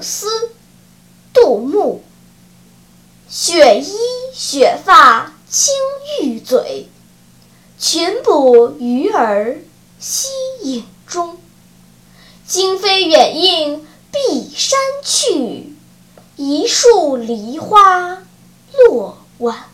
丝杜牧雪衣雪发青玉嘴群捕鱼儿溪影中。惊飞远映碧山去一树梨花落晚。